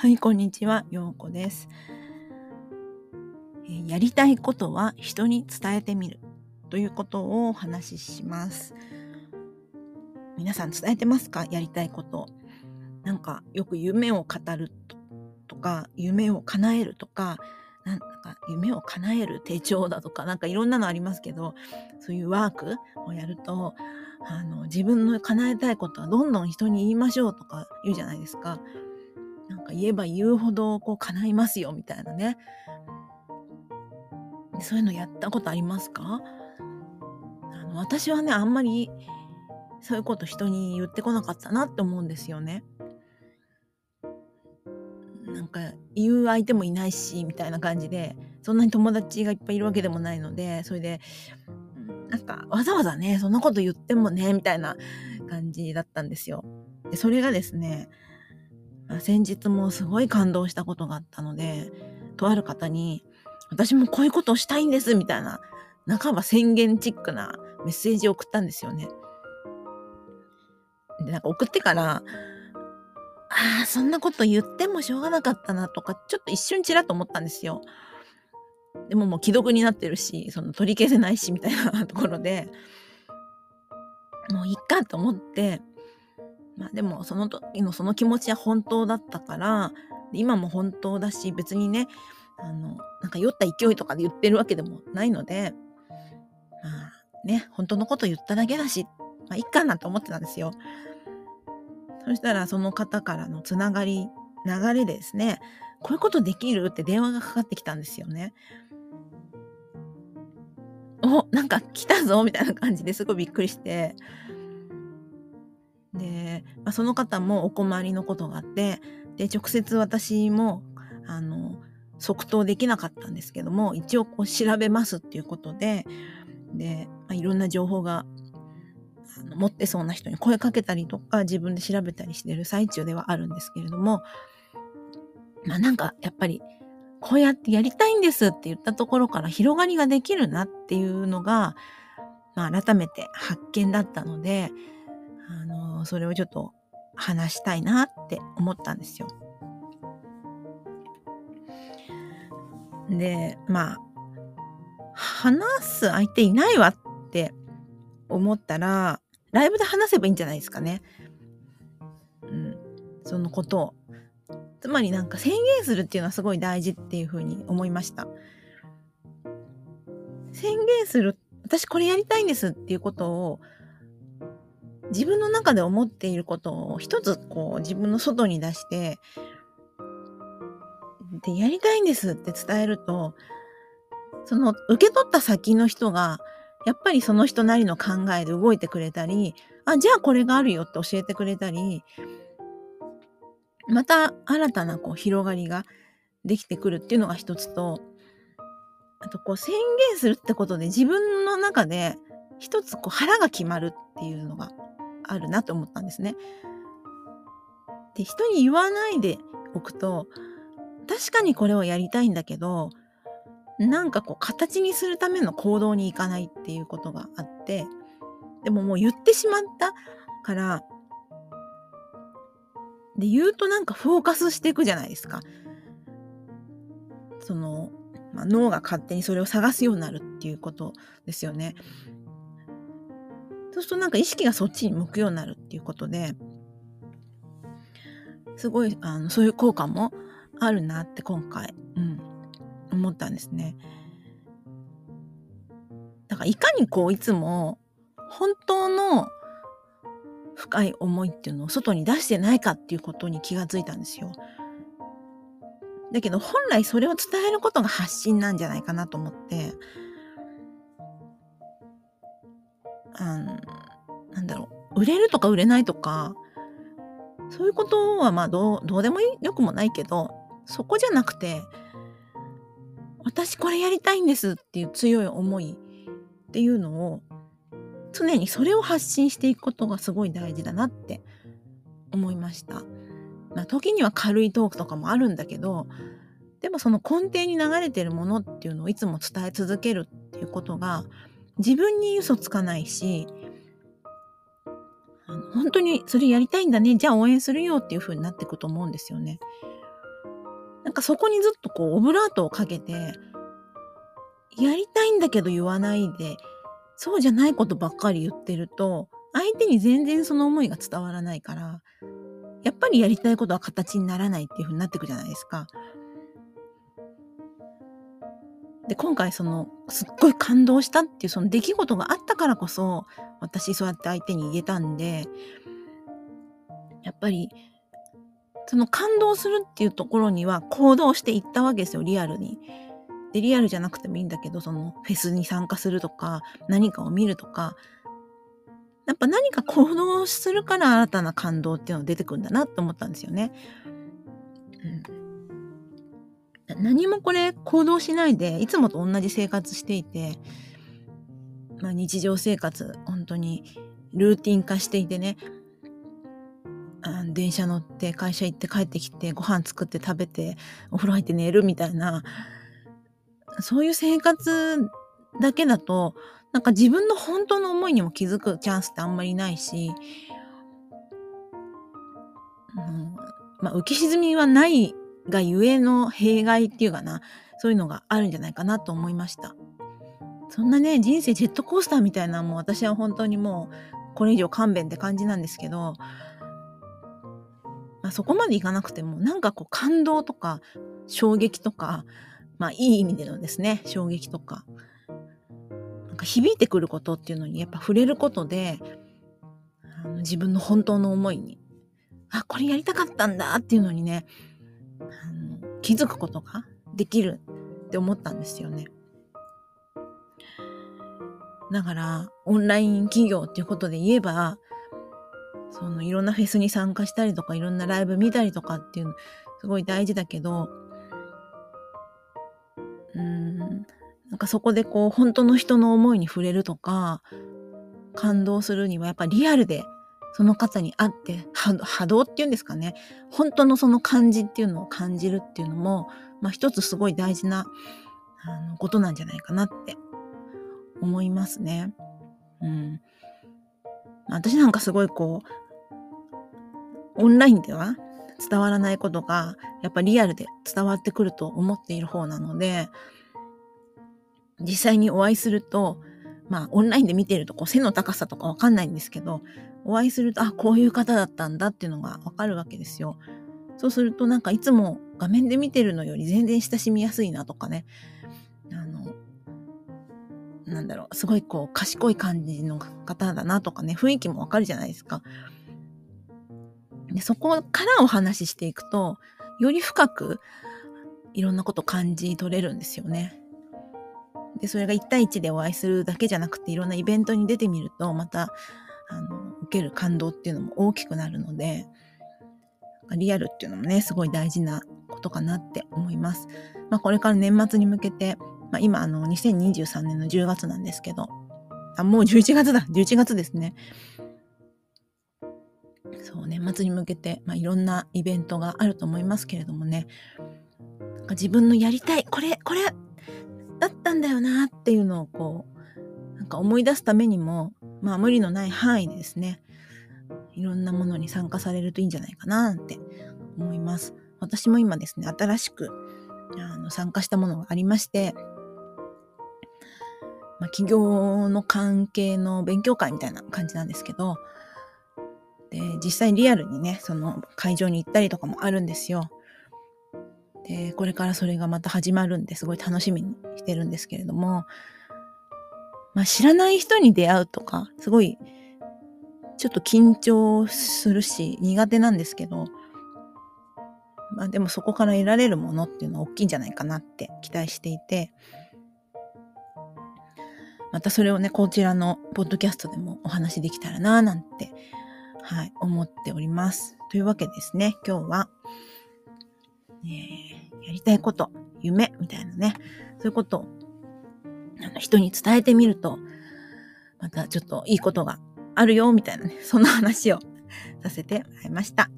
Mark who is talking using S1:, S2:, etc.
S1: はい、こんにちは、ようこです、え、やりたいことは人に伝えてみるということをお話しします。皆さん伝えてますか？やりたいこと。なんかよく夢を語るとか、夢を叶えるとか、なんか夢を叶える手帳だとか、なんかいろんなのありますけど、そういうワークをやると、あの、自分の叶えたいことはどんどん人に言いましょうとか言うじゃないですか。なんか言えば言うほどこう叶いますよみたいなね。そういうのやったことありますか？あの私はね、あんまりそういうこと人に言ってこなかったなって思うんですよね。なんか言う相手もいないしみたいな感じでそんなに友達がいっぱいいるわけでもないのでそれでなんかわざわざねそんなこと言ってもねみたいな感じだったんですよ。でそれがですね先日もすごい感動したことがあったのでとある方に私もこういうことをしたいんですみたいな半ば宣言チックなメッセージを送ったんですよね。でなんか送ってからああ、そんなこと言ってもしょうがなかったなとか、ちょっと一瞬ちらっと思ったんですよ。でももう既読になってるし、その取り消せないし、みたいなところで、もういっかと思って、まあでもその時のその気持ちは本当だったから、今も本当だし、別にね、あの、なんか酔った勢いとかで言ってるわけでもないので、まあね、本当のこと言っただけだし、まあいっかなと思ってたんですよ。そしたらその方からのつながり、流れでですね、こういうことできるって電話がかかってきたんですよね。お、なんか来たぞみたいな感じですごいびっくりして。で、まあ、その方もお困りのことがあって、で、直接私も、あの、即答できなかったんですけども、一応こう調べますっていうことで、で、まあ、いろんな情報が持ってそうな人に声かけたりとか自分で調べたりしてる最中ではあるんですけれどもまあなんかやっぱりこうやってやりたいんですって言ったところから広がりができるなっていうのが、まあ、改めて発見だったのであのそれをちょっと話したいなって思ったんですよ。でまあ話す相手いないわって思ったら、ライブで話せばいいんじゃないですかね。うん。そのことを。つまりなんか宣言するっていうのはすごい大事っていうふうに思いました。宣言する、私これやりたいんですっていうことを、自分の中で思っていることを一つこう自分の外に出して、で、やりたいんですって伝えると、その受け取った先の人がやっぱりその人なりの考えで動いてくれたり、あ、じゃあこれがあるよって教えてくれたり、また新たなこう広がりができてくるっていうのが一つと、あとこう宣言するってことで自分の中で一つこう腹が決まるっていうのがあるなと思ったんですね。で、人に言わないでおくと、確かにこれをやりたいんだけど、なんかこう形にするための行動に行かないっていうことがあって、でももう言ってしまったから、で、言うとなんかフォーカスしていくじゃないですか。その、まあ、脳が勝手にそれを探すようになるっていうことですよね。そうするとなんか意識がそっちに向くようになるっていうことで、すごい、あの、そういう効果もあるなって今回、うん、思ったんですね。だからいかにこういつも本当の深い思いっていうのを外に出してないかっていうことに気がついたんですよ。だけど本来それを伝えることが発信なんじゃないかなと思って、あの、なんだろう、売れるとか売れないとか、そういうことはまあどう、どうでもよくもないけど、そこじゃなくて、私これやりたいんですっていう強い思いっていうのを常にそれを発信していくことがすごい大事だなって思いました。まあ、時には軽いトークとかもあるんだけどでもその根底に流れてるものっていうのをいつも伝え続けるっていうことが自分に嘘つかないし本当にそれやりたいんだねじゃあ応援するよっていう風になっていくと思うんですよね。なんかそこにずっとこうオブラートをかけて、やりたいんだけど言わないで、そうじゃないことばっかり言ってると、相手に全然その思いが伝わらないから、やっぱりやりたいことは形にならないっていう風になってくじゃないですか。で、今回その、すっごい感動したっていうその出来事があったからこそ、私そうやって相手に言えたんで、やっぱり、その感動するっていうところには行動していったわけですよ、リアルに。で、リアルじゃなくてもいいんだけど、そのフェスに参加するとか、何かを見るとか、やっぱ何か行動するから新たな感動っていうのが出てくるんだなって思ったんですよね。うん、何もこれ行動しないで、いつもと同じ生活していて、まあ、日常生活、本当にルーティン化していてね、電車乗って会社行って帰ってきてご飯作って食べてお風呂入って寝るみたいなそういう生活だけだとなんか自分の本当の思いにも気づくチャンスってあんまりないし、うん、まあ、浮き沈みはないがゆえの弊害っていうかな、そういうのがあるんじゃないかなと思いました。そんなね、人生ジェットコースターみたいなもう私は本当にもうこれ以上勘弁って感じなんですけど、まあ、そこまでいかなくても、なんかこう感動とか衝撃とか、まあいい意味でのですね、衝撃とかなん、か響いてくることっていうのにやっぱ触れることで、自分の本当の思いに、あ、これやりたかったんだっていうのにね、あの気づくことができるって思ったんですよね。だから、オンライン企業っていうことで言えば、そのいろんなフェスに参加したりとか、いろんなライブ見たりとかっていうの、すごい大事だけど、うんなんかそこでこう本当の人の思いに触れるとか感動するにはやっぱリアルでその方に会って波動っていうんですかね本当のその感じっていうのを感じるっていうのも、まあ、一つすごい大事なあのことなんじゃないかなって思いますね。うん、私なんかすごいこうオンラインでは伝わらないことがやっぱリアルで伝わってくると思っている方なので実際にお会いすると、まあ、オンラインで見てるとこう背の高さとかわかんないんですけど、お会いすると、あ、こういう方だったんだっていうのがわかるわけですよ。そうするとなんかいつも画面で見てるのより全然親しみやすいなとかね。あの、なんだろう、すごいこう賢い感じの方だなとかね、雰囲気もわかるじゃないですか。でそこからお話ししていくと、より深くいろんなこと感じ取れるんですよね。で、それが1対1でお会いするだけじゃなくて、いろんなイベントに出てみると、また、あの、受ける感動っていうのも大きくなるので、リアルっていうのもね、すごい大事なことかなって思います。まあ、これから年末に向けて、まあ、今、あの、2023年の10月なんですけど、あ、もう11月だ !11 月ですね。そう、年末に向けて、まあ、いろんなイベントがあると思いますけれどもね、なんか自分のやりたい、これ、これだったんだよなっていうのをこう、なんか思い出すためにも、まあ無理のない範囲でですね、いろんなものに参加されるといいんじゃないかなって思います。私も今ですね、新しくあの参加したものがありまして、まあ、企業の関係の勉強会みたいな感じなんですけど、で、実際リアルにね、その会場に行ったりとかもあるんですよ。で、これからそれがまた始まるんですごい楽しみにしてるんですけれども、まあ知らない人に出会うとか、すごいちょっと緊張するし苦手なんですけど、まあでもそこから得られるものっていうのは大きいんじゃないかなって期待していて、またそれをね、こちらのポッドキャストでもお話できたらなぁなんて、はい、思っております。というわけですね、今日は、えー、やりたいこと、夢みたいなね、そういうことを人に伝えてみると、またちょっといいことがあるよ、みたいなね、そんな話をさせてもらいました。